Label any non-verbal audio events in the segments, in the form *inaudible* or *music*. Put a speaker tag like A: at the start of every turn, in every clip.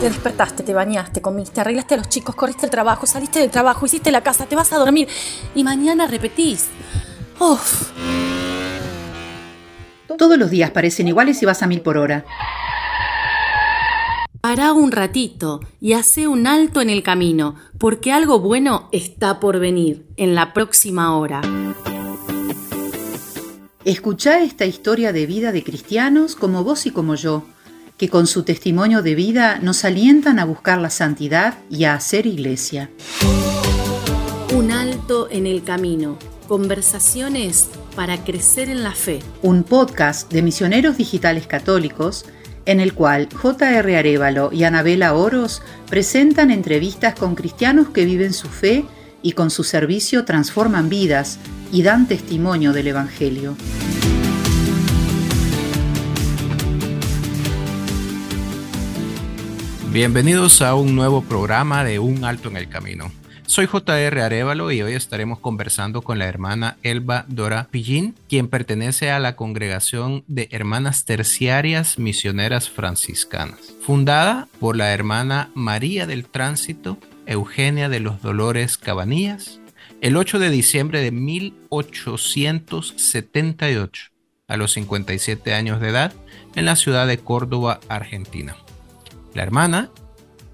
A: Te despertaste, te bañaste, comiste, arreglaste a los chicos, corriste el trabajo, saliste del trabajo, hiciste la casa, te vas a dormir y mañana repetís. Uf.
B: Todos los días parecen iguales y vas a mil por hora.
A: Pará un ratito y hace un alto en el camino, porque algo bueno está por venir en la próxima hora.
B: Escuchá esta historia de vida de cristianos como vos y como yo, que con su testimonio de vida nos alientan a buscar la santidad y a hacer iglesia.
A: Un alto en el camino. Conversaciones para crecer en la fe.
B: Un podcast de misioneros digitales católicos en el cual J.R. Arevalo y Anabela Oros presentan entrevistas con cristianos que viven su fe y con su servicio transforman vidas y dan testimonio del Evangelio.
C: Bienvenidos a un nuevo programa de Un Alto en el Camino. Soy JR Arevalo y hoy estaremos conversando con la hermana Elba Dora Pillín, quien pertenece a la congregación de Hermanas Terciarias Misioneras Franciscanas, fundada por la hermana María del Tránsito Eugenia de los Dolores Cabanillas el 8 de diciembre de 1878, a los 57 años de edad, en la ciudad de Córdoba, Argentina. La hermana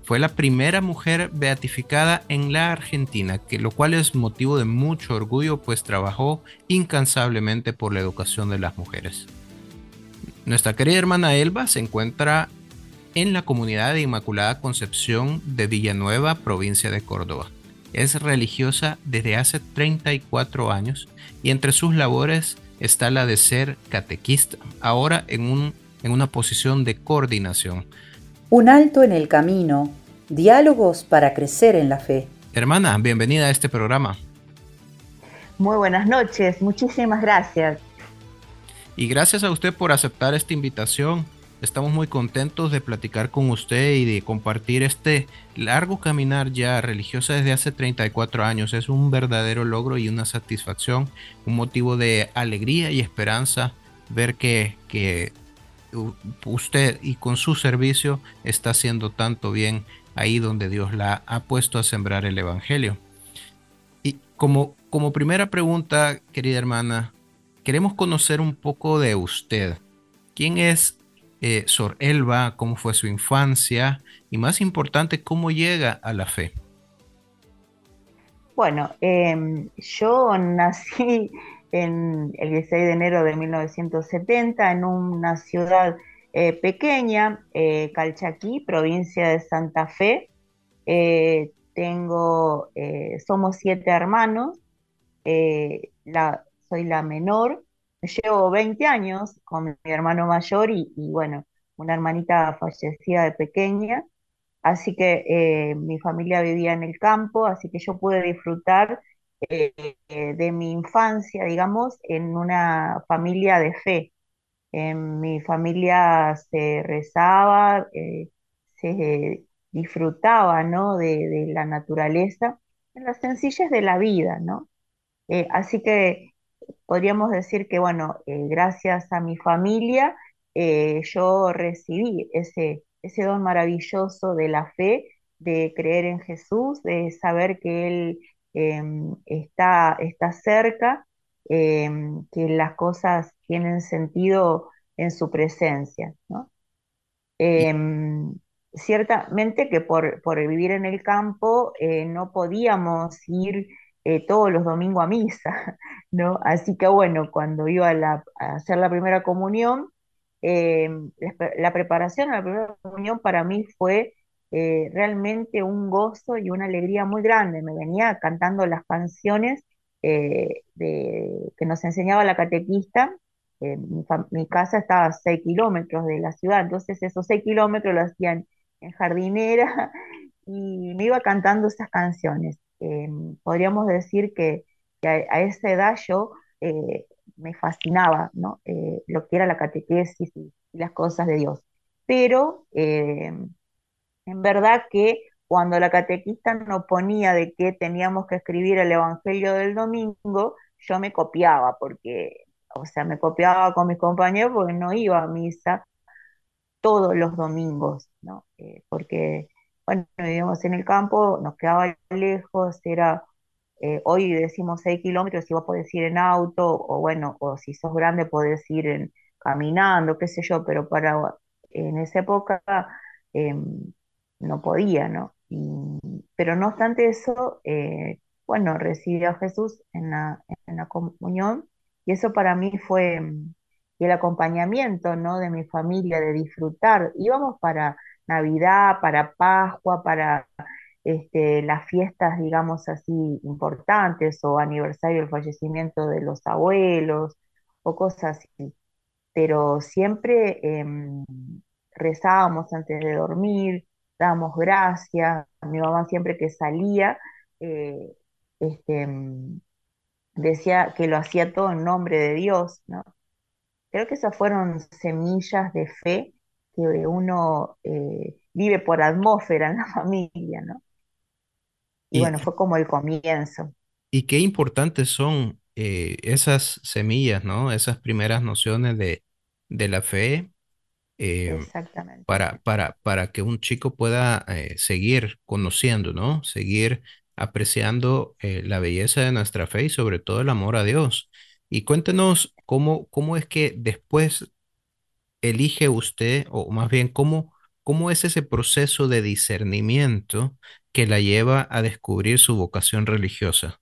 C: fue la primera mujer beatificada en la Argentina, que lo cual es motivo de mucho orgullo, pues trabajó incansablemente por la educación de las mujeres. Nuestra querida hermana Elba se encuentra en la comunidad de Inmaculada Concepción de Villanueva, provincia de Córdoba. Es religiosa desde hace 34 años y entre sus labores está la de ser catequista, ahora en, un, en una posición de coordinación
B: un alto en el camino, diálogos para crecer en la fe.
C: Hermana, bienvenida a este programa.
D: Muy buenas noches, muchísimas gracias.
C: Y gracias a usted por aceptar esta invitación. Estamos muy contentos de platicar con usted y de compartir este largo caminar ya religiosa desde hace 34 años. Es un verdadero logro y una satisfacción, un motivo de alegría y esperanza ver que, que usted y con su servicio está haciendo tanto bien ahí donde Dios la ha puesto a sembrar el Evangelio. Y como, como primera pregunta, querida hermana, queremos conocer un poco de usted. ¿Quién es eh, Sor Elba? ¿Cómo fue su infancia? Y más importante, ¿cómo llega a la fe?
D: Bueno, em, yo nací en el 16 de enero de 1970 en una ciudad eh, pequeña, eh, Calchaquí, provincia de Santa Fe. Eh, tengo, somos siete hermanos, soy la menor, llevo 20 años con mi hermano mayor y, y bueno, una hermanita fallecida de pequeña, así que mi familia vivía en el campo, así que yo pude disfrutar eh, de mi infancia, digamos, en una familia de fe. En mi familia se rezaba, eh, se disfrutaba, ¿no? De, la naturaleza, en las sencillas de la vida, ¿no? Eh, así que podríamos decir que, bueno, gracias a mi familia, yo recibí ese, ese don maravilloso de la fe, de creer en Jesús, de saber que Él Em, está, está cerca, em, que las cosas tienen sentido en su presencia. Em, ciertamente que por, vivir en el campo eh, no podíamos ir eh, todos los domingos a misa, *laughs* ¿no? Así que bueno, cuando iba a, hacer la primera comunión, la preparación a la primera comunión para mí fue eh, realmente un gozo y una alegría muy grande. Me venía cantando las canciones eh, que nos enseñaba la catequista. Eh, mi, casa estaba a 6 kilómetros de la ciudad, entonces esos 6 kilómetros lo hacían en jardinera *laughs* y me iba cantando esas canciones. podríamos decir que, a, esa edad yo me fascinaba ¿no? lo que era la catequesis y, y, las cosas de Dios. Pero en verdad que cuando la catequista nos ponía de que teníamos que escribir el Evangelio del domingo, yo me copiaba, porque, o sea, me copiaba con mis compañeros porque no iba a misa todos los domingos, ¿no? Eh, porque, bueno, vivíamos en el campo, nos quedaba lejos, era, eh, hoy decimos 6 kilómetros, si vos podés ir en auto, o bueno, o si sos grande podés ir en, caminando, qué sé yo, pero para, en esa época em, no podía, ¿no? pero no obstante eso, eh, bueno, recibí a Jesús en la, en la comunión y eso para mí fue mm, el acompañamiento, ¿no? De mi familia, de disfrutar. Íbamos para Navidad, para Pascua, para este, las fiestas, digamos así, importantes o aniversario del fallecimiento de los abuelos o cosas así. Pero siempre em, rezábamos antes de dormir, dábamos gracias. Mi mamá siempre que salía, eh, este, decía que lo hacía todo en nombre de Dios, ¿no? Creo que esas fueron semillas de fe que uno eh, vive por atmósfera en la *laughs* familia, ¿no? Y, bueno, fue como el comienzo.
C: Y qué importantes son eh, esas semillas, ¿no? Esas primeras nociones de, de la fe eh,
D: Exactamente.
C: para, para, para que un chico pueda seguir conociendo, ¿no? Seguir apreciando eh, la belleza de nuestra fe y sobre todo el amor a Dios. Y cuéntenos cómo, cómo es que después elige usted, o más bien cómo, cómo es ese proceso de discernimiento que la lleva a descubrir su vocación religiosa.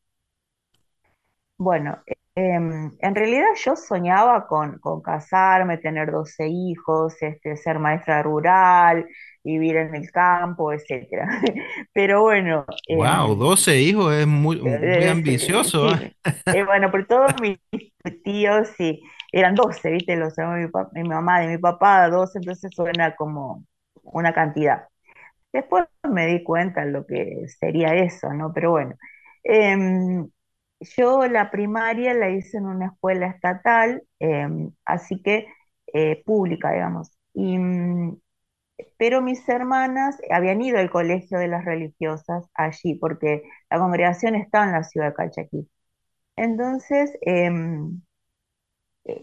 D: Bueno, em, en realidad yo soñaba con, con casarme, tener 12 hijos, este, ser maestra rural, vivir en el campo, etcétera. *laughs* Pero bueno.
C: Wow, em, 12 hijos es muy, muy ambicioso. ¿eh?
D: Eh, bueno, por todos mis tíos sí, eran 12, ¿viste? Los mi, mi mamá y mi papá, 12, entonces suena como una cantidad. Después me di cuenta lo que sería eso, ¿no? Pero bueno. Yo la primaria la hice en una escuela estatal, em, así que eh, pública, digamos. Y, mm, pero mis hermanas habían ido al colegio de las religiosas allí, porque la congregación está en la ciudad de Calchaquí. Entonces, em, eh,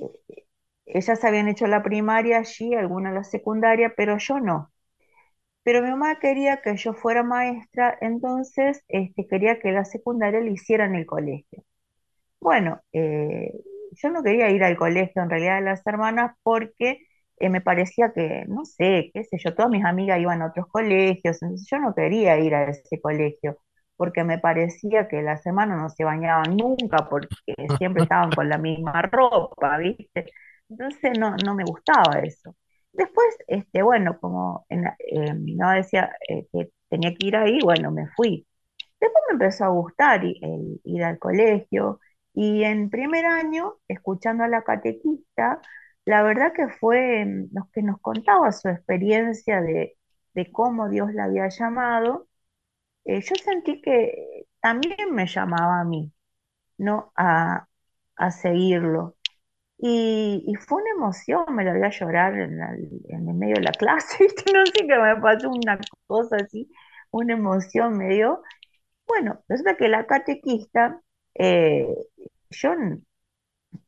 D: ellas habían hecho la primaria allí, alguna la secundaria, pero yo no. Pero mi mamá quería que yo fuera maestra, entonces este, quería que la secundaria le hicieran el colegio. Bueno, eh, yo no quería ir al colegio en realidad de las hermanas porque eh, me parecía que, no sé, qué sé yo, todas mis amigas iban a otros colegios, entonces yo no quería ir a ese colegio, porque me parecía que las hermanas no se bañaban nunca, porque siempre *laughs* estaban con la misma ropa, ¿viste? Entonces no, no me gustaba eso. Después, este, bueno, como eh, mi mamá decía eh, que tenía que ir ahí, bueno, me fui. Después me empezó a gustar ir al colegio y en primer año, escuchando a la catequista, la verdad que fue mm, lo que nos contaba su experiencia de, cómo Dios la había llamado, eh, yo sentí que también me llamaba a mí, ¿no? A, seguirlo. Y, fue una emoción, me la voy a llorar en, el medio de la *laughs* clase, no sé qué me pasó una cosa así, una emoción me dio. Bueno, resulta que la catequista, eh, yo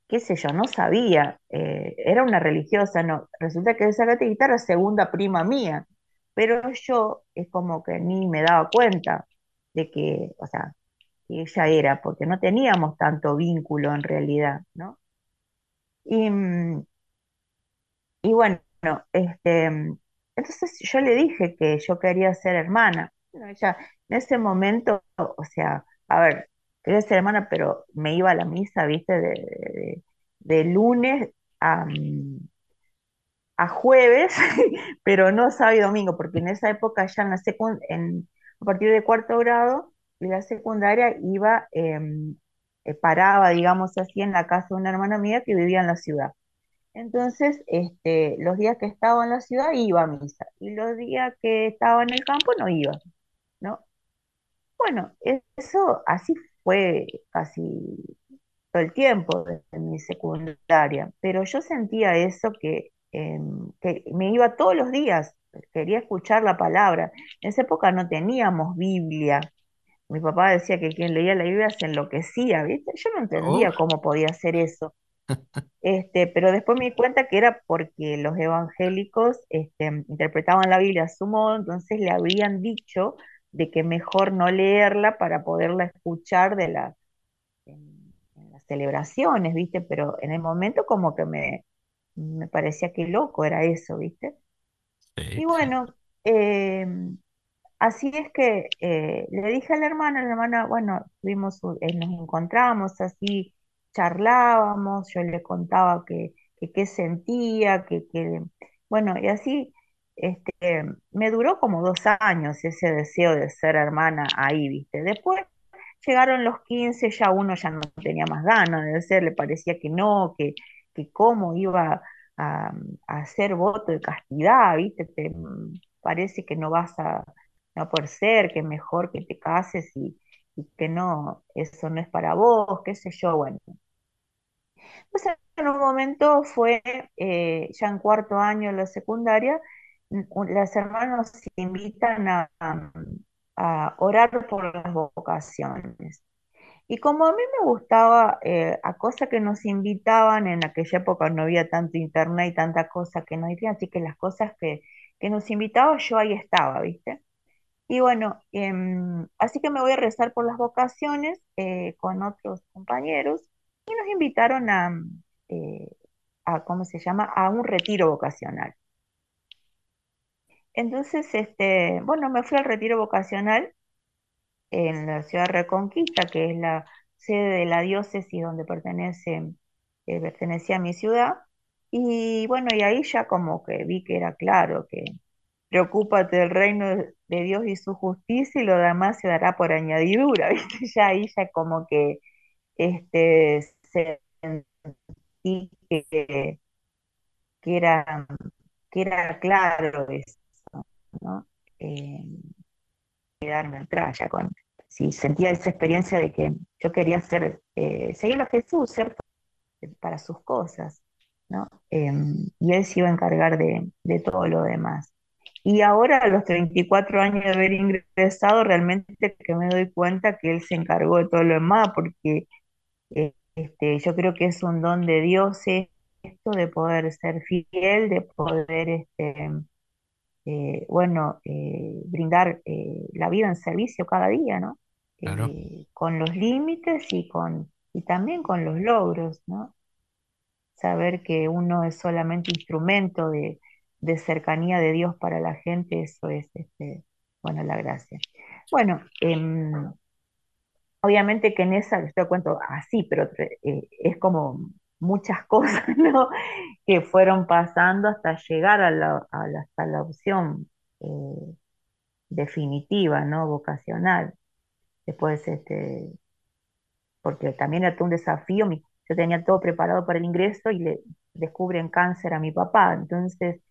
D: qué sé yo, no sabía, eh, era una religiosa, no, resulta que esa gatita era segunda prima mía, pero yo es como que ni me daba cuenta de que, o sea, que ella era, porque no teníamos tanto vínculo en realidad, ¿no? Y, mm, y bueno, este, entonces yo le dije que yo quería ser hermana. ella en ese momento, o sea, a ver, quería ser hermana, pero me iba a la misa, viste, de, lunes a, a jueves, *laughs* pero no sábado y domingo, porque en esa época ya en la en, a partir de cuarto grado, de la secundaria iba, em, eh, paraba, digamos así, en la casa de una hermana mía que vivía en la ciudad. Entonces, este, los días que estaba en la ciudad iba a misa, y los días que estaba en el campo no iba, ¿no? Bueno, eso así fue casi todo el tiempo de mi secundaria, pero yo sentía eso que, em, que me iba todos los días, quería escuchar la palabra. En esa época no teníamos Biblia. Mi papá decía que quien leía la Biblia se enloquecía, ¿viste? Yo no entendía cómo podía hacer eso. *laughs* Este, pero después me di cuenta que era porque los evangélicos este, interpretaban la Biblia a su modo, entonces le habían dicho de que mejor no leerla para poderla escuchar de la, en, en las celebraciones, ¿viste? Pero en el momento como que me, me parecía que loco era eso, ¿viste?
C: Sí,
D: Y bueno, eh, así es que eh, le dije a la hermana, la hermana, bueno, tuvimos, eh, nos encontramos así, charlábamos, yo le contaba que, que qué sentía, que, que, bueno, y así, este, me duró como dos años ese deseo de ser hermana ahí, ¿viste? Después llegaron los 15 ya uno ya no tenía más ganas de ser, le parecía que no, que, que cómo iba a, a hacer voto de castidad, ¿viste? Te, mm, parece que no vas a, no por ser, que es mejor que te cases y, y que no, eso no es para vos, qué sé yo, bueno. Entonces en un momento fue, eh, ya en cuarto año de la secundaria, las hermanas nos invitan a, a orar por las vocaciones. Y como a mí me gustaba, eh, a cosas que nos invitaban, en aquella época no había tanto internet y tanta cosa que nos decían, así que las cosas que, que nos invitaban yo ahí estaba, ¿viste? Y bueno, em, así que me voy a rezar por las vocaciones eh, con otros compañeros y nos invitaron a, eh, a, ¿cómo se llama? A un retiro vocacional. Entonces, este, bueno, me fui al retiro vocacional en la ciudad Reconquista, que es la sede de la diócesis donde pertenece, eh, pertenecía a mi ciudad. Y bueno, y ahí ya como que vi que era claro que preocúpate del reino de Dios y su justicia y lo demás se dará por añadidura, *laughs* ¿viste? Ya ahí ya como que este, sentí que, que era, que era claro eso, ¿no? Eh, quedarme atrás ya con, si sentía esa experiencia de que yo quería ser, eh, seguir a Jesús, ser para sus cosas, ¿no? Eh, y él se iba a encargar de, de todo lo demás. Y ahora, a los 34 años de haber ingresado, realmente que me doy cuenta que él se encargó de todo lo demás, porque eh, este, yo creo que es un don de Dios esto de poder ser fiel, de poder este, eh, bueno, eh, brindar eh, la vida en servicio cada día, ¿no?
C: Claro,
D: Eh, con los límites y, con, y también con los logros, ¿no? Saber que uno es solamente instrumento de, de cercanía de Dios para la gente, eso es, este, bueno, la gracia. Bueno, em, obviamente que en esa, yo te cuento así, pero eh, es como muchas *laughs* cosas, ¿no? que fueron pasando hasta llegar a la, a la- hasta la opción eh, definitiva, ¿no? Vocacional. Después, este, porque también era todo un desafío, mi- yo tenía todo preparado para el ingreso y le descubren cáncer a mi papá, entonces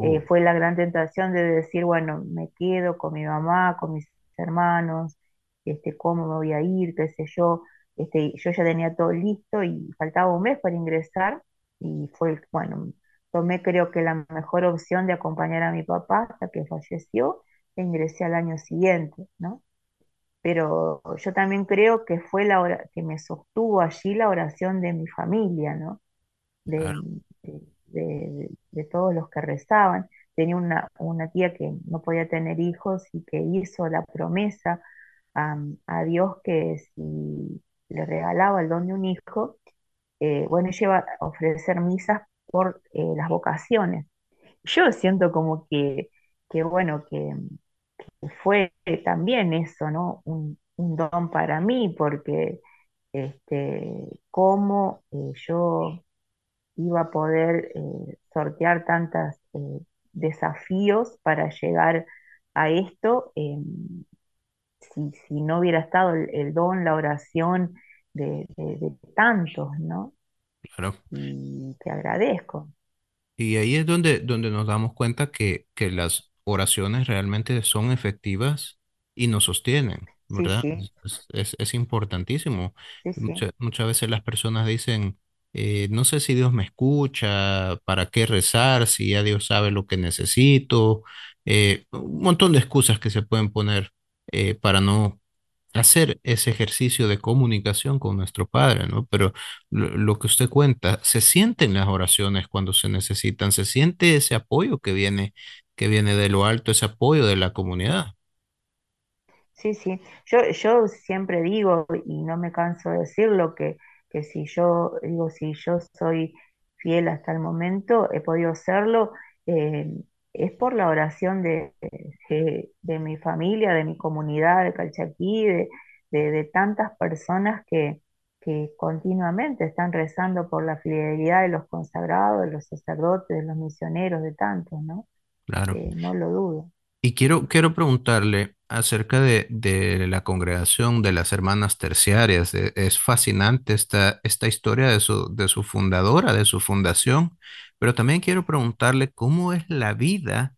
D: eh, fue la gran tentación de decir, bueno, me quedo con mi mamá, con mis hermanos, este, cómo me voy a ir, qué sé yo, este, yo ya tenía todo listo y faltaba un mes para ingresar y fue, bueno, tomé creo que la mejor opción de acompañar a mi papá hasta que falleció e ingresé al año siguiente, ¿no? Pero yo también creo que fue la hora, que me sostuvo allí la oración de mi familia, ¿no? de,
C: claro,
D: de, de- todos los que rezaban. Tenía una, una tía que no podía tener hijos y que hizo la promesa a, Dios que si le regalaba el don de un hijo, eh, bueno, ella iba a ofrecer misas por eh, las vocaciones. Yo siento como que, que bueno, que, fue también eso, ¿no? Un, don para mí, porque este, cómo eh, yo iba a poder eh, sortear tantos desafíos para llegar a esto, eh, si, si no hubiera estado el, el don, la oración de, de- de tantos, ¿no?
C: claro.
D: Y te agradezco.
C: Y ahí es donde, donde nos damos cuenta que, que las oraciones realmente son efectivas y nos sostienen, ¿verdad?
D: sí,
C: Es, es- es importantísimo.
D: sí, sí,
C: Mucha- muchas veces las personas dicen, eh, no sé si Dios me escucha, para qué rezar, si ya Dios sabe lo que necesito, eh, un montón de excusas que se pueden poner eh, para no hacer ese ejercicio de comunicación con nuestro Padre, ¿no? Pero lo, lo que usted cuenta, se sienten las oraciones cuando se necesitan, se siente ese apoyo que viene, que viene de lo alto, ese apoyo de la comunidad.
D: Sí, sí. Yo, yo siempre digo, y no me canso de decirlo, que, que si yo digo, si yo soy fiel hasta el momento, he podido serlo, eh, es por la oración de, de, de mi familia, de mi comunidad de Calchaquí, de, de, de tantas personas que, que continuamente están rezando por la fidelidad de los consagrados, de los sacerdotes, de los misioneros, de tantos, ¿no?
C: Claro.
D: Eh, no lo dudo.
C: Y quiero, quiero preguntarle acerca de, de la congregación de las hermanas terciarias. E- Es fascinante esta, esta historia de su, de su fundadora, de su fundación, pero también quiero preguntarle cómo es la vida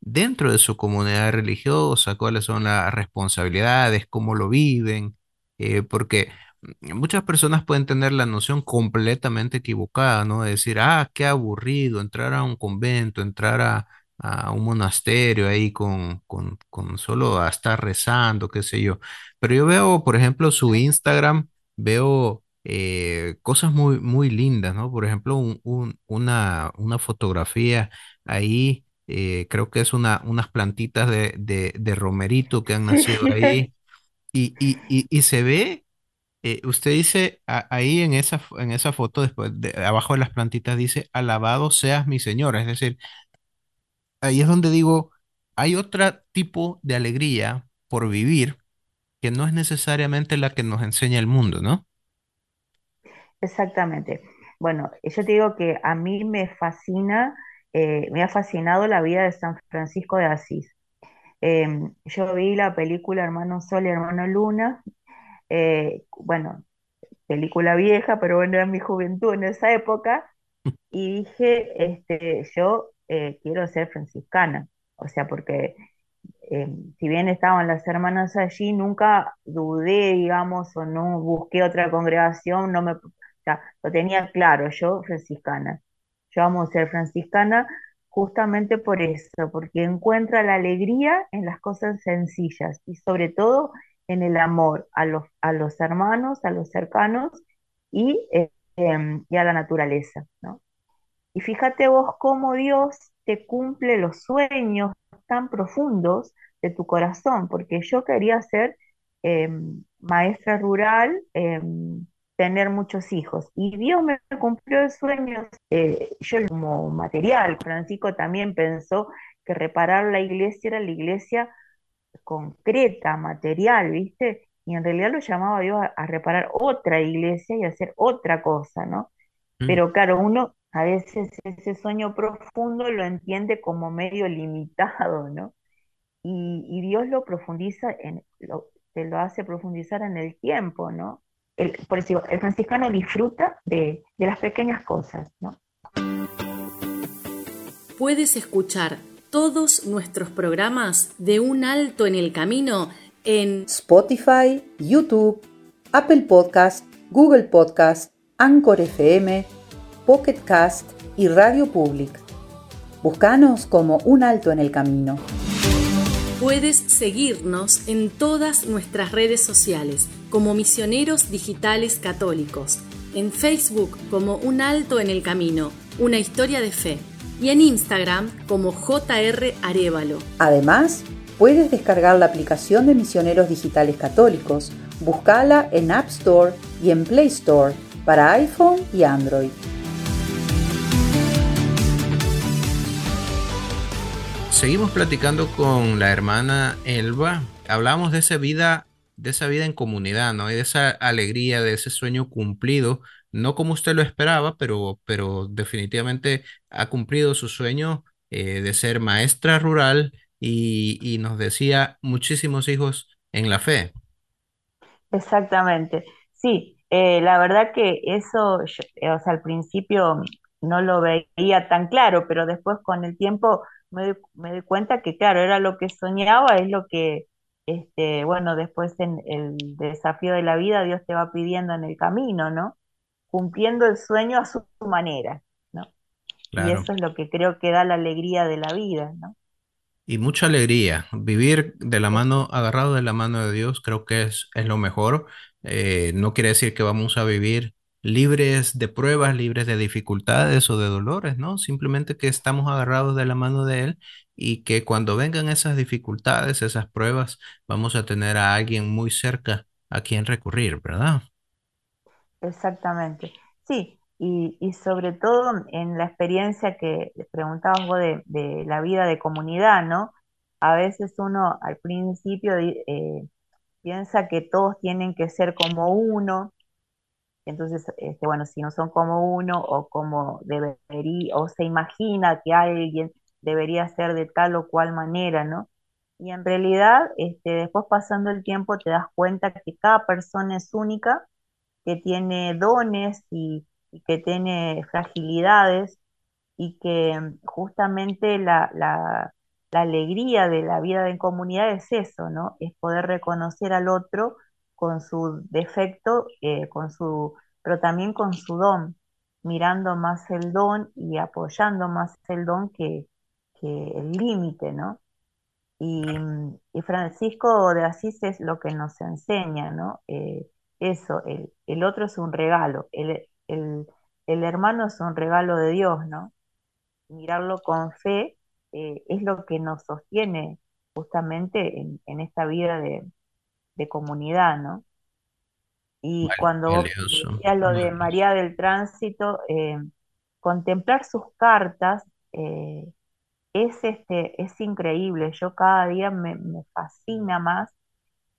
C: dentro de su comunidad religiosa, cuáles son las responsabilidades, cómo lo viven, eh, porque muchas personas pueden tener la noción completamente equivocada, ¿no? De decir, ah, qué aburrido entrar a un convento, entrar a, a un monasterio ahí con, con, con solo a estar rezando, qué sé yo. Pero yo veo, por ejemplo, su Instagram, veo... eh, cosas muy, muy lindas, ¿no? Por ejemplo, un- un- una, una fotografía ahí eh, creo que es una, unas plantitas de, de, de romerito que han nacido ahí. *laughs* Y, y, y, y se ve, eh, usted dice a- ahí en esa, en esa foto, después de, abajo de las plantitas dice, alabado seas mi Señor. Es decir, ahí es donde digo, hay otro tipo de alegría por vivir que no es necesariamente la que nos enseña el mundo, ¿no?
D: exactamente. Bueno, yo te digo que a mí me fascina, eh, me ha fascinado la vida de San Francisco de Asís. Eh, yo vi la película Hermano Sol y Hermano Luna, eh, bueno, película vieja, pero bueno, era mi juventud en esa época, *laughs* y dije, este, yo eh, quiero ser franciscana, o sea, porque eh, si bien estaban las hermanas allí, nunca dudé, digamos, o no busqué otra congregación, no me, o sea, lo tenía claro, yo franciscana. Yo amo ser franciscana justamente por eso, porque encuentra la alegría en las cosas sencillas y sobre todo en el amor a los, a los hermanos, a los cercanos y, eh, em, y a la naturaleza, ¿no? Y fíjate vos cómo Dios te cumple los sueños tan profundos de tu corazón, porque yo quería ser eh, maestra rural, eh, tener muchos hijos, y Dios me cumplió el sueño, eh, yo como material, Francisco también pensó que reparar la iglesia era la iglesia concreta, material, ¿viste? Y en realidad lo llamaba Dios a, a reparar otra iglesia y hacer otra cosa, ¿no?
C: Mm,
D: Pero claro, uno a veces ese sueño profundo lo entiende como medio limitado, ¿no? Y, Dios lo profundiza en, lo, te lo hace profundizar en el tiempo, ¿no? El, por eso el franciscano disfruta de, de las pequeñas cosas, ¿no?
A: Puedes escuchar todos nuestros programas de un alto en el camino en
B: Spotify, YouTube, Apple Podcast, Google Podcast, Anchor FM, Pocket Cast y Radio Public. Búscanos como Un Alto en el Camino.
A: Puedes seguirnos en todas nuestras redes sociales como Misioneros Digitales Católicos, en Facebook como Un Alto en el Camino, una historia de fe, y en Instagram como JR Arevalo.
B: Además, puedes descargar la aplicación de Misioneros Digitales Católicos. Búscala en App Store y en Play Store para iPhone y Android.
C: Seguimos platicando con la hermana Elba. Hablamos de esa vida, de esa vida en comunidad, ¿no? Y de esa alegría, de ese sueño cumplido, no como usted lo esperaba, pero, pero definitivamente ha cumplido su sueño eh, de ser maestra rural y, nos decía muchísimos hijos en la fe.
D: Exactamente. Sí, eh, la verdad que eso, o sea, al principio no lo veía tan claro, pero después con el tiempo me doy, me doy cuenta que, claro, era lo que soñaba, es lo que, este, bueno, después en el desafío de la vida Dios te va pidiendo en el camino, ¿no? Cumpliendo el sueño a su manera, ¿no? Y eso es lo que creo que da la alegría de la vida, ¿no?
C: Y mucha alegría. Vivir de la mano, agarrado de la mano de Dios, creo que es, es lo mejor. Eh, no quiere decir que vamos a vivir libres de pruebas, libres de dificultades o de dolores, ¿no? Simplemente que estamos agarrados de la mano de Él y que cuando vengan esas dificultades, esas pruebas, vamos a tener a alguien muy cerca a quien recurrir, ¿verdad?
D: Exactamente. Sí, y, y sobre todo en la experiencia que preguntabas vos de, de la vida de comunidad, ¿no? A veces uno al principio eh, piensa que todos tienen que ser como uno, entonces, este, bueno, si no son como uno o como debería, o se imagina que alguien debería ser de tal o cual manera, ¿no? Y en realidad, este, después pasando el tiempo te das cuenta que cada persona es única que tiene dones y, que tiene fragilidades y que justamente la- la alegría de la vida en comunidad es eso, ¿no? Es poder reconocer al otro con su defecto, eh, con su, pero también con su don, mirando más el don y apoyando más el don que, que el límite, ¿no? Y, mm, y Francisco de Asís es lo que nos enseña, ¿no? Eh, eso, el, el otro es un regalo, el, el, el hermano es un regalo de Dios, ¿no? Mirarlo con fe eh, es lo que nos sostiene justamente en, en esta vida de, de comunidad, ¿no? Y
C: Vale,
D: cuando vos decías lo de María del Tránsito, eh, contemplar sus cartas, eh, es, este, es increíble. Yo cada día me, me fascina más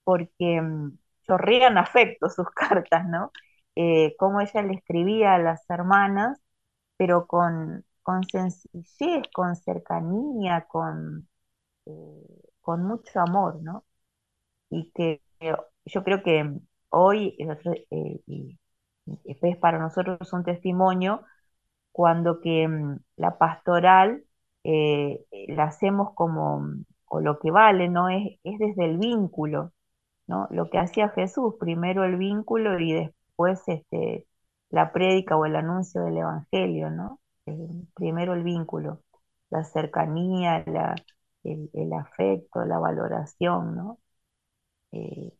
D: porque mm, chorrean *laughs* afecto sus cartas, ¿no? Eh, cómo ella le escribía a las hermanas, pero con, con sencillez, con cercanía, con, eh, con mucho amor, ¿no? Y que yo creo que hoy eh, es para nosotros un testimonio cuando que mm, la pastoral eh, eh, la hacemos como, mm, o lo que vale, ¿no? Es, es desde el vínculo, ¿no? Lo que hacía Jesús, primero el vínculo y después este, la prédica o el anuncio del Evangelio, ¿no? Eh, primero el vínculo, la cercanía, la, el, el afecto, la valoración, ¿no? Eh,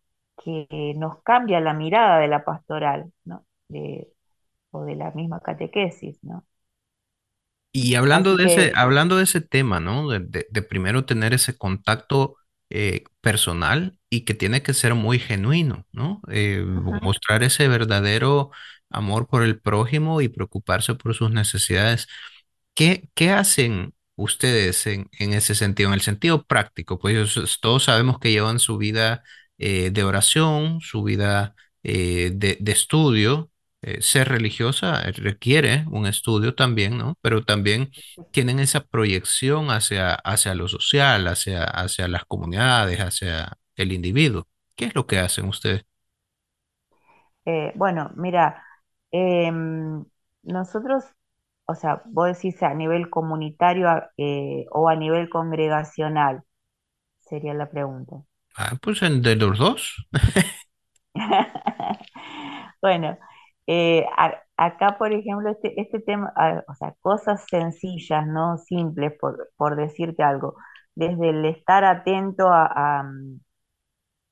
D: que nos cambia la mirada de la pastoral, ¿no? De- o de la misma catequesis, ¿no?
C: Y hablando
D: Así
C: de ese, hablando de ese tema, ¿no? De, de- de primero tener ese contacto eh, personal y que tiene que ser muy genuino, ¿no? Eh, mostrar ese verdadero amor por el prójimo y preocuparse por sus necesidades. ¿Qué, qué hacen ustedes en, en ese sentido, en el sentido práctico? Pues todos sabemos que llevan su vida eh, de oración, su vida eh, de, de estudio. Eh, ser religiosa requiere un estudio también, ¿no? Pero también tienen esa proyección hacia, hacia lo social, hacia, hacia las comunidades, hacia el individuo. ¿Qué es lo que hacen ustedes?
D: Bueno, mira, em, nosotros, o sea, vos decís a nivel comunitario eh, o a nivel congregacional, sería la pregunta.
C: Ah, pues de los dos. *laughs*
D: Bueno, eh, a- acá, por ejemplo, este, este tema, o sea, cosas sencillas, no simples, por, por decirte algo, desde el estar atento a, a,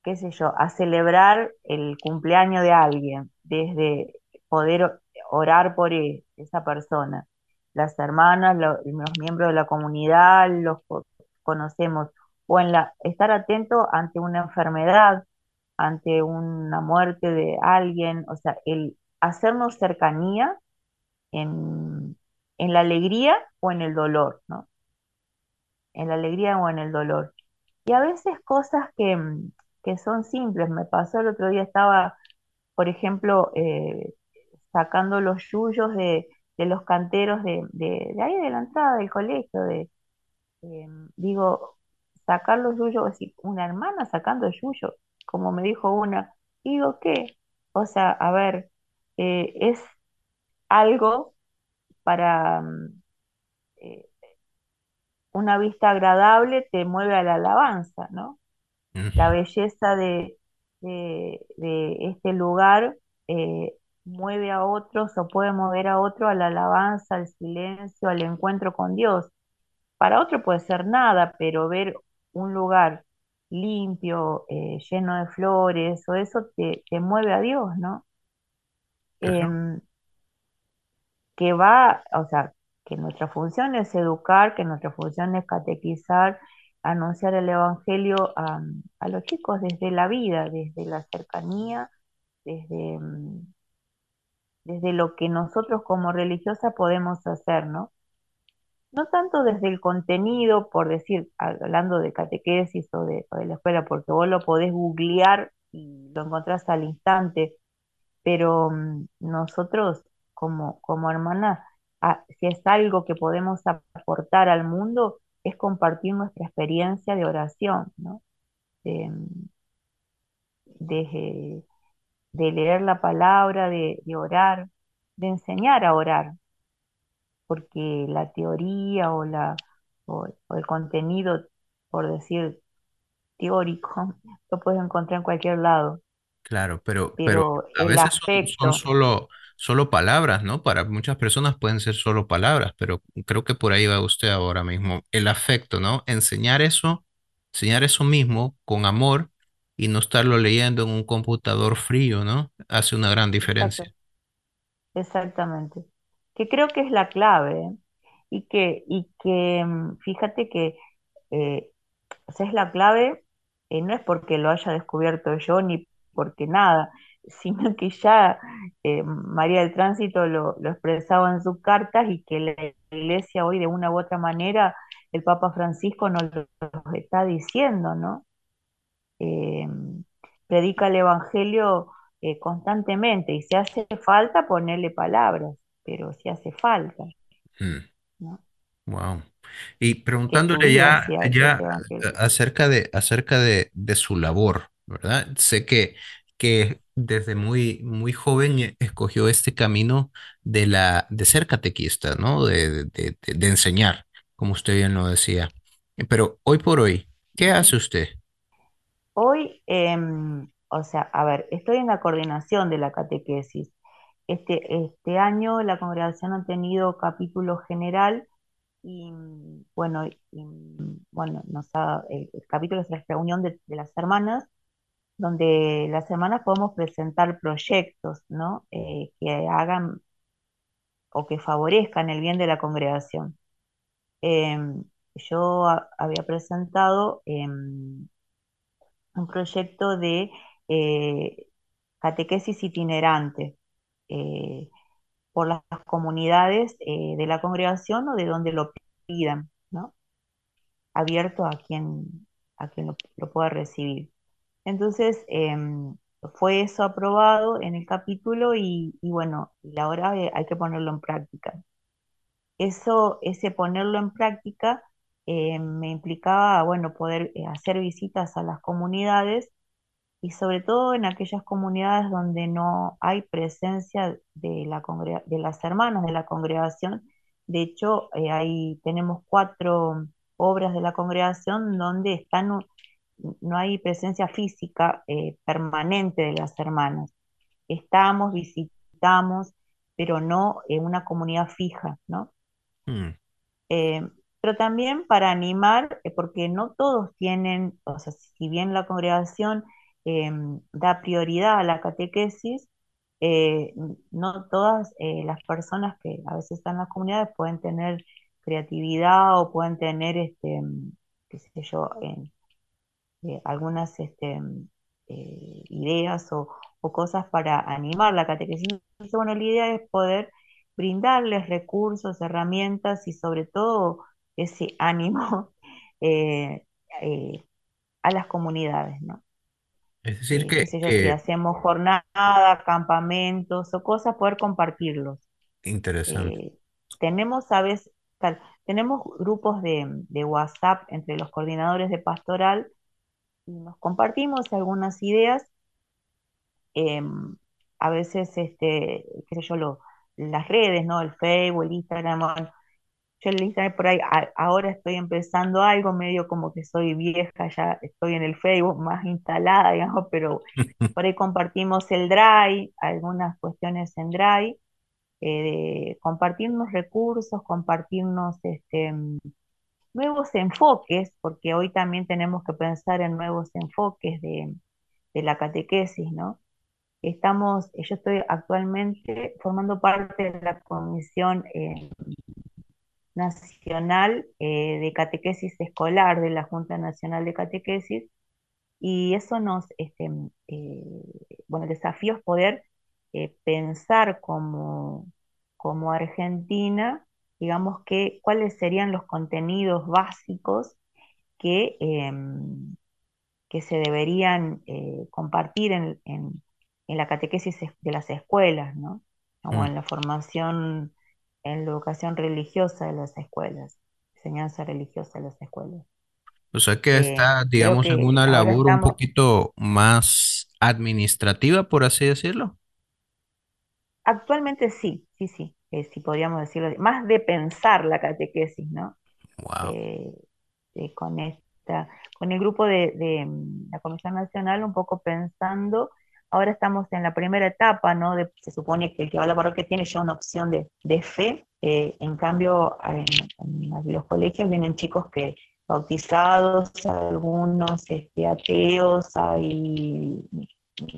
D: qué sé yo, a celebrar el cumpleaños de alguien, desde poder orar por e- esa persona. Las hermanas, lo- los miembros de la comunidad, los co- conocemos, o en la, estar atento ante una enfermedad, ante una muerte de alguien, o sea, el hacernos cercanía en, en la alegría o en el dolor, ¿no? En la alegría o en el dolor. Y a veces cosas que, que son simples. Me pasó el otro día, estaba, por ejemplo, eh, sacando los yuyos de, de los canteros de, de, de ahí de la entrada del colegio. De, eh, digo, sacar los yuyos, una hermana sacando yuyo, como me dijo una. Digo, ¿qué? O sea, a ver, eh, es algo para mm, eh, una vista agradable, te mueve a la alabanza, ¿no? la belleza de, de- de este lugar eh, mueve a otros o puede mover a otro a la alabanza, al silencio, al encuentro con Dios. para otro puede ser nada, pero ver un lugar limpio, eh, lleno de flores, o eso te, te mueve a Dios, ¿no? Em, que va, o sea, que nuestra función es educar, que nuestra función es catequizar, anunciar el Evangelio a, a los chicos desde la vida, desde la cercanía, desde, mm, desde lo que nosotros como religiosa podemos hacer, ¿no? No tanto desde el contenido, por decir, hablando de catequesis o de, la escuela, porque vos lo podés googlear y lo encontrás al instante, pero mm, nosotros como, como hermanas, si es algo que podemos aportar al mundo, es compartir nuestra experiencia de oración, ¿no? De, de- de leer la palabra, de, de orar, de enseñar a orar, porque la teoría o, la, o, o el contenido, por decir teórico, *laughs* lo puedes encontrar en cualquier lado,
C: claro, pero, pero
D: pero
C: a veces son, son solo, solo palabras, ¿no? Para muchas personas pueden ser solo palabras, pero creo que por ahí va usted ahora mismo. El afecto, ¿no? Enseñar eso, enseñar eso mismo con amor y no estarlo leyendo en un computador frío, ¿no? Hace una gran diferencia.
D: exacto, exactamente, que creo que es la clave, ¿eh? Y que, y que mm, fíjate que eh, O sea, es la clave, eh, no es porque lo haya descubierto yo ni porque nada, *laughs* sino que ya eh, María del Tránsito lo, lo expresaba en sus cartas y que la iglesia hoy de una u otra manera, el Papa Francisco nos lo está diciendo, ¿no? Eh, predica el Evangelio eh, constantemente y si hace falta ponerle palabras, pero si hace falta, ¿no?
C: Wow. Y
D: Que tu
C: preguntándole ya, ya acerca de, acerca de, de su labor, ¿verdad? Sé que, que desde muy, muy joven escogió este camino de la, de ser catequista, ¿no? De, de, de- de enseñar, como usted bien lo decía. Pero hoy por hoy, ¿qué hace usted?
D: Hoy, em, o sea, a ver, estoy en la coordinación de la catequesis. Este, este año la congregación ha tenido capítulo general y bueno, bueno, el, capítulo es la reunión de, las hermanas, donde las hermanas podemos presentar proyectos, ¿no? Eh, que hagan o que favorezcan el bien de la congregación. Em, yo había presentado em, un proyecto de eh, catequesis itinerante eh, por las comunidades eh, de la congregación o de donde lo pidan, ¿no? Abierto a quien, a quien lo, lo pueda recibir. Entonces, em, fue eso aprobado en el capítulo y, y bueno, y ahora hay que ponerlo en práctica. Eso, ese ponerlo en práctica eh, me implicaba, bueno, poder eh, hacer visitas a las comunidades y sobre todo en aquellas comunidades donde no hay presencia de la de las hermanas de la congregación. De hecho, eh, ahí tenemos cuatro obras de la congregación donde están, no no hay presencia física eh, permanente de las hermanas. Estamos, visitamos, pero no en una comunidad fija, ¿no?
C: Mm,
D: Eh, pero también para animar, eh, porque no todos tienen, o sea, si bien la congregación eh, da prioridad a la catequesis, eh, no todas las personas que a veces están en las comunidades pueden tener creatividad o pueden tener, este, qué sé yo, algunas este, ideas o, o cosas para animar la catequesis. Entonces, bueno, la idea es poder brindarles recursos, herramientas y sobre todo ese ánimo *laughs* eh, eh, a las comunidades, ¿no?
C: Es decir,
D: Eh,
C: que,
D: sé yo, si hacemos jornada, campamentos o cosas, poder compartirlos.
C: interesante.
D: Tenemos a veces, tal, tenemos grupos de, de WhatsApp entre los coordinadores de pastoral y nos compartimos algunas ideas eh, a veces, este, qué sé yo, lo, las redes, ¿no? El Facebook, el Instagram, bueno, yo el Instagram por ahí, a- ahora estoy empezando algo, medio como que soy vieja, ya estoy en el Facebook más instalada, digamos, pero *laughs* por ahí compartimos el Drive, algunas cuestiones en Drive, eh, de compartirnos recursos, compartirnos este, nuevos enfoques, porque hoy también tenemos que pensar en nuevos enfoques de, la catequesis, ¿no? Estamos, yo estoy actualmente formando parte de la Comisión eh, Nacional eh, de Catequesis Escolar de la Junta Nacional de Catequesis, y eso nos, este, eh, bueno, el desafío es poder pensar como, como Argentina digamos que cuáles serían los contenidos básicos que, em, que se deberían eh, compartir en, la catequesis de las escuelas, ¿no? O mm. en la formación, en la educación religiosa de las escuelas, enseñanza religiosa de las escuelas.
C: O sea que está, eh, digamos, en una labor un poquito más administrativa, por así decirlo.
D: Actualmente sí, sí, sí. Eh, si podríamos decirlo, más de pensar la catequesis, ¿no? Eh, eh, con, esta, con el grupo de, mm, la Comisión Nacional, un poco pensando, ahora estamos en la primera etapa, ¿no? se supone que el que va a la parroquia tiene ya una opción de, fe, en cambio en, los colegios vienen chicos que bautizados, algunos este, ateos, hay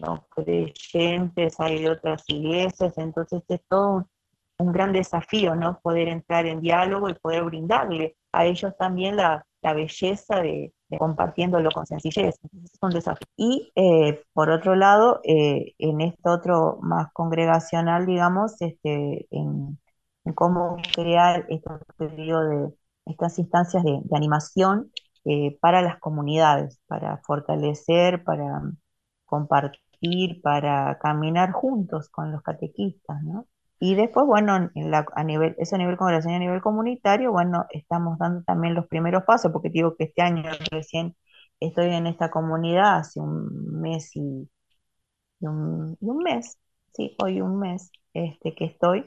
D: no creyentes, hay de otras iglesias, entonces es todo un gran desafío, ¿no? Poder entrar en diálogo y poder brindarle a ellos también la, belleza de, compartiéndolo con sencillez. es un desafío. Y eh, por otro lado, eh, en esto otro más congregacional, digamos, este, en, cómo crear estos de estas instancias de, animación eh, para las comunidades, para fortalecer, para compartir, para caminar juntos con los catequistas, ¿no? Y después, bueno, en la, a nivel, eso a nivel congregacional, a nivel comunitario, bueno, estamos dando también los primeros pasos, porque digo que este año recién estoy en esta comunidad hace un mes y, un, mes, sí, hoy un mes este, que estoy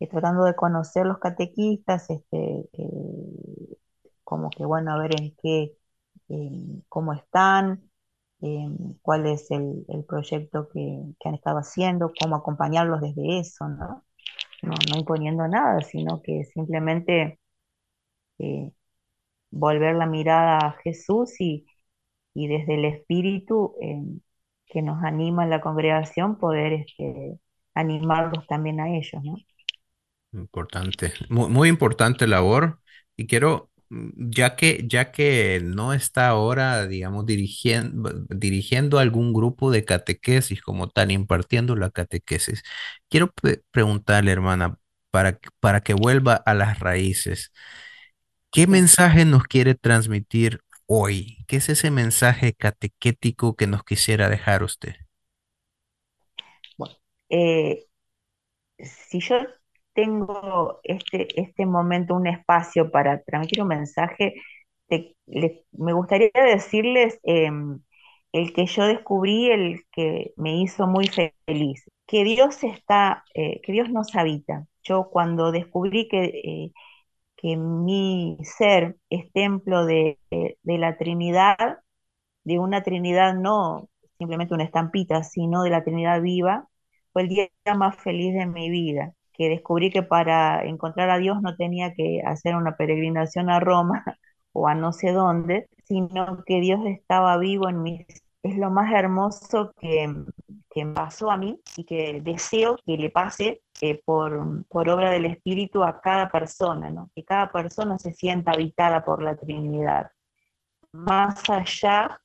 D: eh, tratando de conocer los catequistas, este, eh, como que bueno, a ver en qué, cómo están, cuál es el, proyecto que, han estado haciendo, cómo acompañarlos desde eso, ¿no? No, imponiendo nada, sino que simplemente eh, volver la mirada a Jesús y, desde el Espíritu que nos anima en la congregación poder este, animarlos también a ellos.
C: Importante, muy, importante labor. Y quiero ya que, ya que no está ahora, digamos, dirigiendo, dirigiendo algún grupo de catequesis como tal, impartiendo la catequesis, quiero preguntarle, hermana, para, para que vuelva a las raíces, ¿qué mensaje nos quiere transmitir hoy? ¿Qué es ese mensaje catequético que nos quisiera dejar usted?
D: Bueno, eh, si yo tengo este, este momento, un espacio para transmitir un mensaje, me gustaría decirles em, el que yo descubrí, el que me hizo muy feliz, que Dios está, eh, que Dios nos habita. Yo cuando descubrí que, eh, que mi ser es templo de, de la Trinidad, de una Trinidad no simplemente una estampita, sino de la Trinidad viva, fue el día más feliz de mi vida que descubrí que para encontrar a Dios no tenía que hacer una peregrinación a Roma *laughs* o a no sé dónde, sino que Dios estaba vivo en mí. Es lo más hermoso que, que pasó a mí y que deseo que le pase eh, por, por, obra del Espíritu a cada persona, ¿no? que cada persona se sienta habitada por la Trinidad, más allá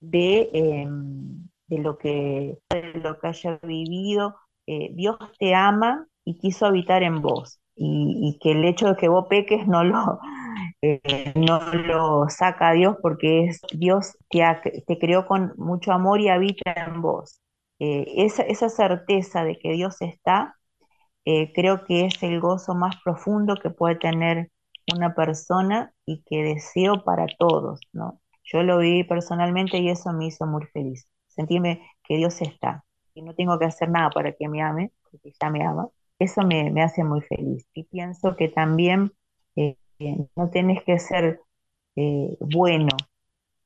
D: de, em, de, lo, que, de lo que haya vivido. Eh, Dios te ama y quiso habitar en vos. Y, que el hecho de que vos peques no lo, *laughs* eh, no lo saca a Dios porque es Dios te, te creó con mucho amor y habita en vos. Eh, esa, esa, certeza de que Dios está, creo que es el gozo más profundo que puede tener una persona y que deseo para todos, ¿no? Yo lo viví personalmente y eso me hizo muy feliz. Sentirme que Dios está y no tengo que hacer nada para que me ame, porque ya me ama, eso me, hace muy feliz. Y pienso que también eh, no tenés que ser eh, bueno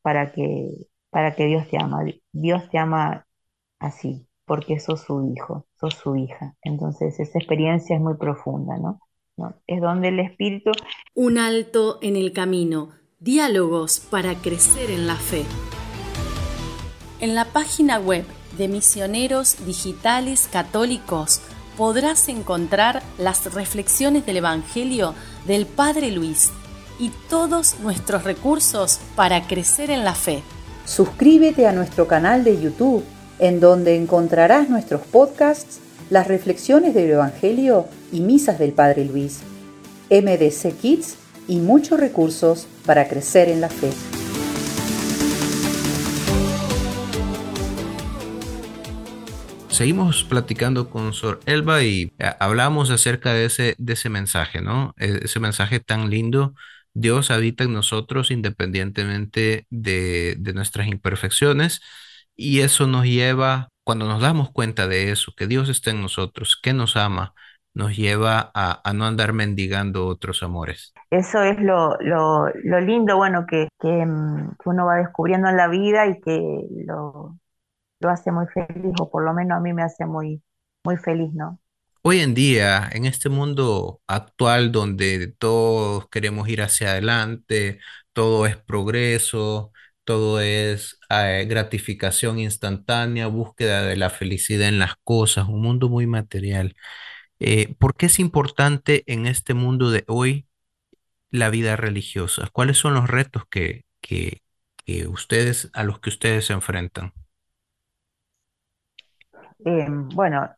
D: para que, para que Dios te ama. Dios te ama así, porque sos su hijo, sos su hija. Entonces esa experiencia es muy profunda, ¿no? ¿No? Es donde el Espíritu,
A: Un alto en el camino, diálogos para crecer en la fe. En la página web de Misioneros Digitales Católicos podrás encontrar las reflexiones del Evangelio del Padre Luis y todos nuestros recursos para crecer en la fe.
B: Suscríbete a nuestro canal de YouTube, en donde encontrarás nuestros podcasts, las reflexiones del Evangelio y misas del Padre Luis, MDC Kids y muchos recursos para crecer en la fe.
C: Seguimos platicando con Sor Elba y eh, hablamos acerca de ese, de ese mensaje, ¿no? E, ese mensaje tan lindo Dios habita en nosotros independientemente de, nuestras imperfecciones y eso nos lleva, cuando nos damos cuenta de eso, que Dios está en nosotros, que nos ama, nos lleva a, no andar mendigando otros amores.
D: Eso es lo, lindo, bueno, que, mm, que, uno va descubriendo en la vida y que lo, lo hace muy feliz, o por lo menos a mí me hace muy, muy feliz, ¿no?
C: Hoy en día, en este mundo actual donde todos queremos ir hacia adelante, todo es progreso, todo es eh, gratificación instantánea, búsqueda de la felicidad en las cosas, un mundo muy material. Eh, ¿por qué es importante en este mundo de hoy la vida religiosa? ¿Cuáles son los retos que, que, que ustedes, a los que ustedes se enfrentan?
D: Eh, bueno,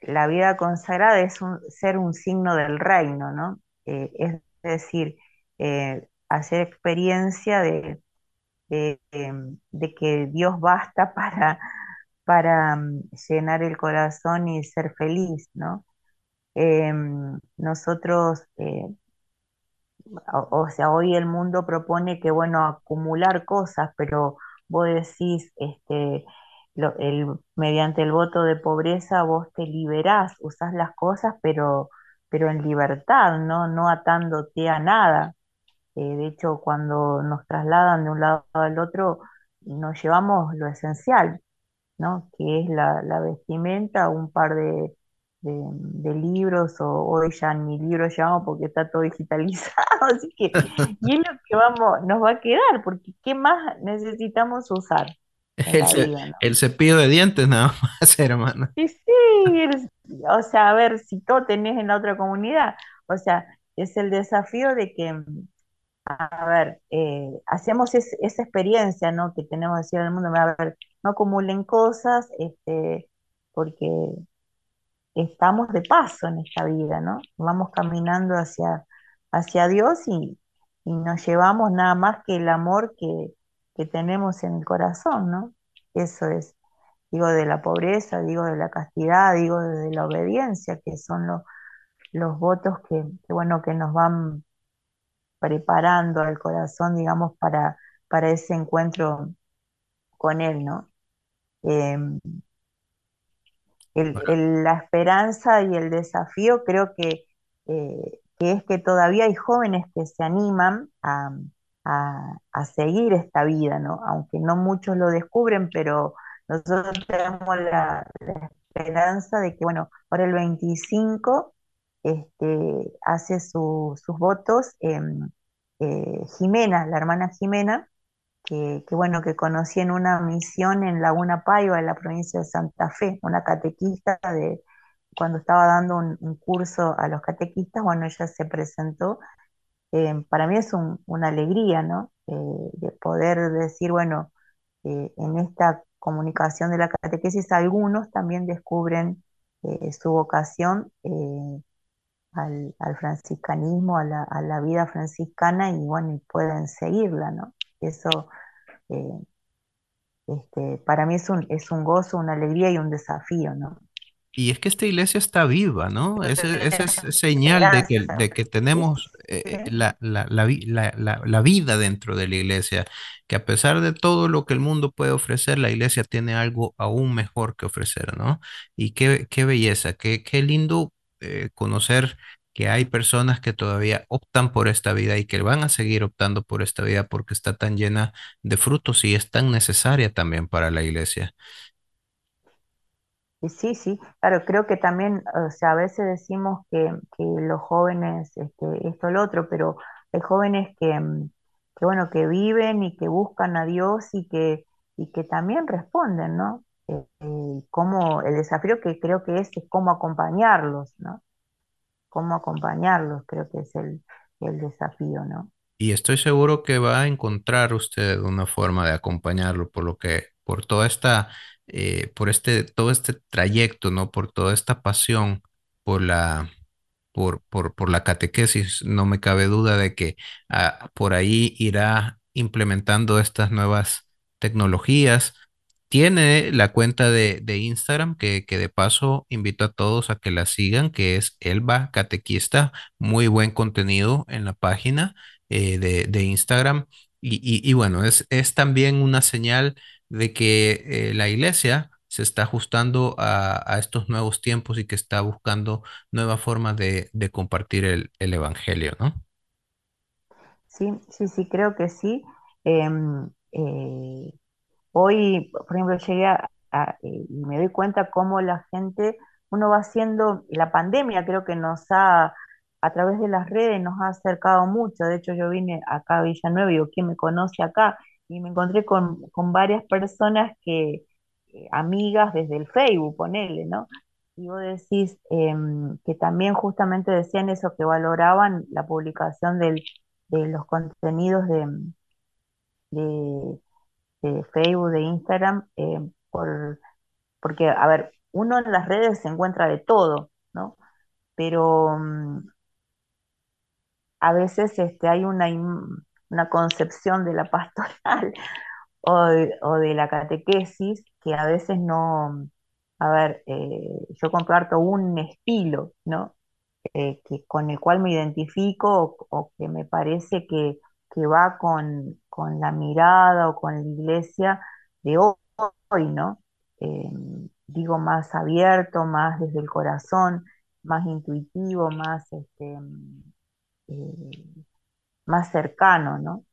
D: la vida consagrada es ser un signo del reino, ¿no? Eh, es decir, eh, hacer experiencia de, que Dios basta *laughs* para, mm, llenar el corazón y ser feliz, ¿no? Nosotros, o, o, sea, hoy el mundo propone que, bueno, acumular cosas, pero vos decís, este, el, mediante el voto de pobreza vos te liberás, usás las cosas, pero, pero en libertad, ¿no? no atándote a nada. Eh, de hecho, cuando nos trasladan de un lado al otro, nos llevamos lo esencial, ¿no? que es la, vestimenta, un par de, libros, o hoy ya ni libros llevamos porque está todo digitalizado, *laughs* así que, y es lo que vamos, nos va a quedar, porque ¿qué más necesitamos usar? *laughs*
C: El, cepillo de dientes nada más, *laughs* hermano.
D: Sí, sí, o sea, a ver si todo tenés en la otra comunidad. O sea, es el desafío de que, a ver, eh, hacemos esa experiencia, ¿no? Que tenemos decir al mundo, a ver, no acumulen cosas, este, porque estamos de paso en esta vida, ¿no? Vamos caminando hacia, hacia Dios y, y nos llevamos nada más que el amor que, que tenemos en el corazón, ¿no? Eso es, digo, de la pobreza, digo, de la castidad, digo, de la obediencia, que son los votos que, bueno, que nos van preparando al corazón, digamos, para, para ese encuentro con Él, ¿no? Em, la esperanza y el desafío creo que, eh, que es que todavía hay jóvenes que se animan a, a, seguir esta vida, ¿no? Aunque no muchos lo descubren, pero nosotros tenemos la, esperanza de que, bueno, para el 25 este, hace sus votos eh, Jimena, la hermana Jimena, que, bueno, que conocí en una misión en Laguna Paiva, en la provincia de Santa Fe, una catequista de cuando estaba dando un curso a los catequistas, bueno, ella se presentó eh, para mí es una alegría, ¿no? Eh, de poder decir, bueno, eh, en esta comunicación de la catequesis algunos también descubren su vocación al, franciscanismo, a la, vida franciscana y bueno, y pueden seguirla, ¿no? Eso este, para mí es un, es un gozo, una alegría y un desafío, ¿no?
C: Y es que esta iglesia está viva, ¿no? Esa es señal de que, de que tenemos eh, la, la, la, la, vida dentro de la iglesia, que a pesar de todo lo que el mundo puede ofrecer, la iglesia tiene algo aún mejor que ofrecer, ¿no? Y qué, qué belleza, qué, qué lindo eh, conocer que hay personas que todavía optan por esta vida y que van a seguir optando por esta vida porque está tan llena de frutos y es tan necesaria también para la iglesia.
D: Sí, sí, claro, creo que también, o sea, a veces decimos que, que los jóvenes, este, esto, lo otro, pero hay jóvenes que, mm, que, bueno, que viven y que buscan a Dios y que, y que también responden, ¿no? Eh, el desafío que creo que es, es cómo acompañarlos, ¿no? Cómo acompañarlos, creo que es el, el desafío, ¿no?
C: Y estoy seguro que va a encontrar usted una forma de acompañarlo, por lo que, por toda esta, eh, por este, todo este trayecto, ¿no? Por toda esta pasión por la, por, por, por la catequesis, no me cabe duda de que ah, por ahí irá implementando estas nuevas tecnologías. Tiene la cuenta de, de Instagram que, que de paso invito a todos a que la sigan, que es Elba Catequista, muy buen contenido en la página eh, de, de Instagram. Y, y- y bueno, es, es también una señal de que eh, la iglesia se está ajustando a, a estos nuevos tiempos y que está buscando nuevas formas de, de compartir el, el evangelio, ¿no?
D: Sí, sí, sí, creo que sí. Em, eh, Hoy, por ejemplo, llegué a, eh, y me doy cuenta cómo la gente, uno va haciendo, la pandemia creo que nos ha, a través de las redes, nos ha acercado mucho. De hecho, yo vine acá a Villanueva y digo, ¿quién me conoce acá? Y me encontré con, con varias personas que, eh, amigas desde el Facebook, ponele, ¿no? Y vos decís em, que también justamente decían eso, que valoraban la publicación de los contenidos de, de Facebook, de Instagram, por, porque, a ver, uno en las redes se encuentra de todo, ¿no? Pero mm, a veces este, hay una, una concepción de la pastoral *laughs* o de, o de la catequesis que a veces no, a ver, eh, yo comparto un estilo, ¿no? eh, que, con el cual me identifico o, que me parece que, que va con, con la mirada o con la iglesia de hoy, ¿no? Eh, digo, más abierto, más desde el corazón, más intuitivo, más, este, eh, más cercano, ¿no?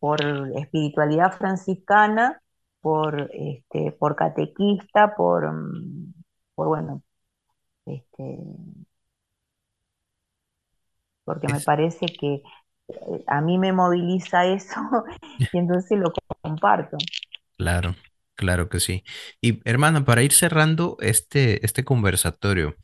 D: Por espiritualidad franciscana, por, este, por catequista, por, mm, por bueno, este, porque me parece que eh, a mí me moviliza eso *laughs* y entonces lo comparto.
C: claro, claro que sí. Y hermana, para ir cerrando este, este conversatorio,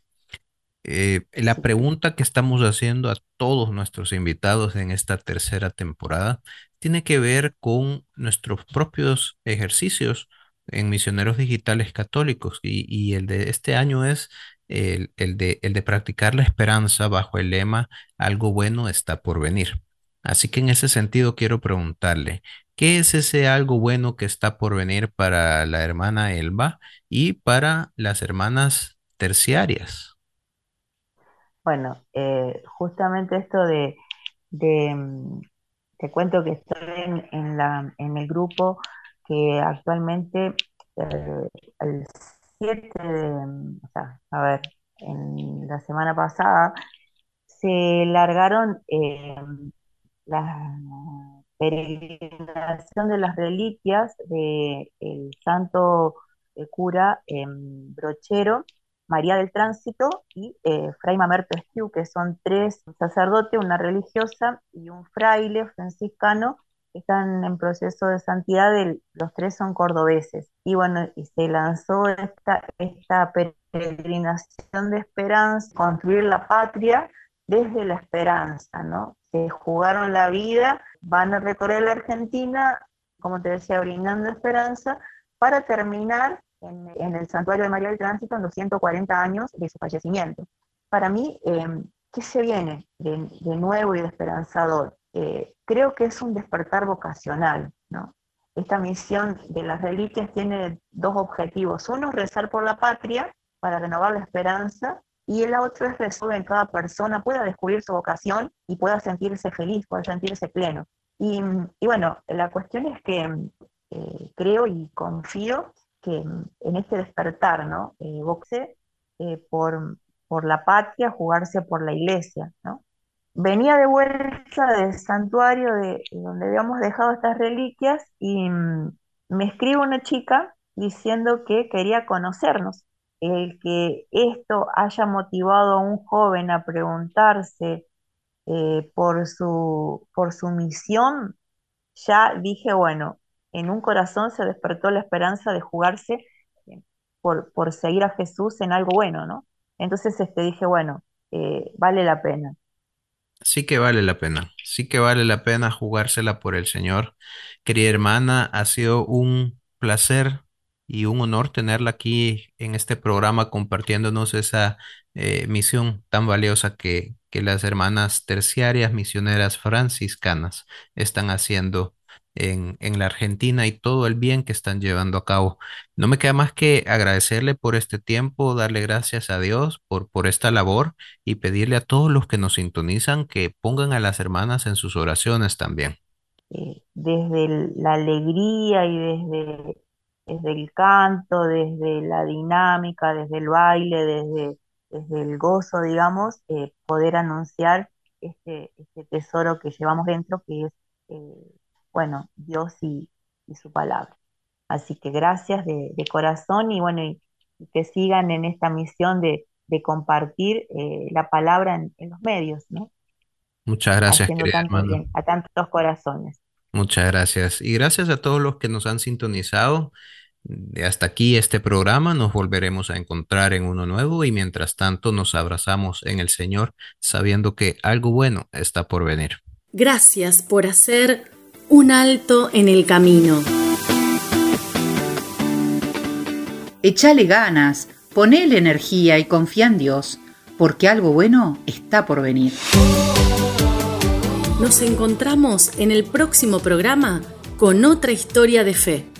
C: Eh, la pregunta que estamos haciendo a todos nuestros invitados en esta tercera temporada tiene que ver con nuestros propios ejercicios en Misioneros Digitales Católicos y, el de este año es el de, el de practicar la esperanza bajo el lema Algo bueno está por venir. Así que en ese sentido quiero preguntarle, ¿qué es ese algo bueno que está por venir para la hermana Elba y para las hermanas terciarias?
D: Bueno, eh, justamente esto de, de, mm, te cuento que estoy en, en la, en el grupo que actualmente eh, el 7 de, mm, o sea, a ver, en la semana pasada se largaron eh, la peregrinación de las reliquias del santo eh, cura eh, Brochero, María del Tránsito y eh, Fray Mamerto Esquiu, que son tres sacerdotes, una religiosa y un fraile franciscano que están en proceso de santidad, los tres son cordobeses. Y bueno, y se lanzó esta, esta peregrinación de esperanza, construir la patria desde la esperanza, ¿no? Se jugaron la vida, van a recorrer la Argentina, como te decía, brindando esperanza, para terminar en, en el Santuario de María del Tránsito en los 140 años de su fallecimiento. Para mí, eh, ¿qué se viene de, de nuevo y de esperanzador? Eh, creo que es un despertar vocacional, ¿no? Esta misión de las reliquias tiene dos objetivos. Uno es rezar por la patria para renovar la esperanza y el otro es resolver en cada persona pueda descubrir su vocación y pueda sentirse feliz, pueda sentirse pleno. Y, y bueno, la cuestión es que eh, creo y confío que en este despertar, ¿no? Eh, boxe eh, por, por la patria, jugarse por la iglesia, ¿no? Venía de vuelta del santuario de donde habíamos dejado estas reliquias y mm, me escribe una chica diciendo que quería conocernos. El que esto haya motivado a un joven a preguntarse eh, por su, por su misión, ya dije, bueno, en un corazón se despertó la esperanza de jugarse eh, por, por seguir a Jesús en algo bueno, ¿no? Entonces este, dije, bueno, eh, vale la pena.
C: Sí que vale la pena, sí que vale la pena jugársela por el Señor. Querida hermana, ha sido un placer y un honor tenerla aquí en este programa compartiéndonos esa eh, misión tan valiosa que, que las hermanas terciarias misioneras franciscanas están haciendo en, en la Argentina y todo el bien que están llevando a cabo. No me queda más que agradecerle por este tiempo, darle gracias a Dios por, por esta labor y pedirle a todos los que nos sintonizan que pongan a las hermanas en sus oraciones también.
D: Eh, desde la alegría y desde, desde el canto, desde la dinámica, desde el baile, desde, desde el gozo, digamos, eh, poder anunciar este, este, tesoro que llevamos dentro, que es eh, bueno, Dios y, su palabra. Así que gracias de, corazón y bueno, y, que sigan en esta misión de, compartir eh, la palabra en, los medios, ¿no?
C: Muchas gracias,
D: a tantos corazones.
C: Muchas gracias. Y gracias a todos los que nos han sintonizado. Hasta aquí este programa. Nos volveremos a encontrar en uno nuevo y mientras tanto nos abrazamos en el Señor sabiendo que algo bueno está por venir.
A: Gracias por hacer un alto en el camino.
B: Echale ganas, ponele energía y confía en Dios, porque algo bueno está por venir.
A: Nos encontramos en el próximo programa con otra historia de fe.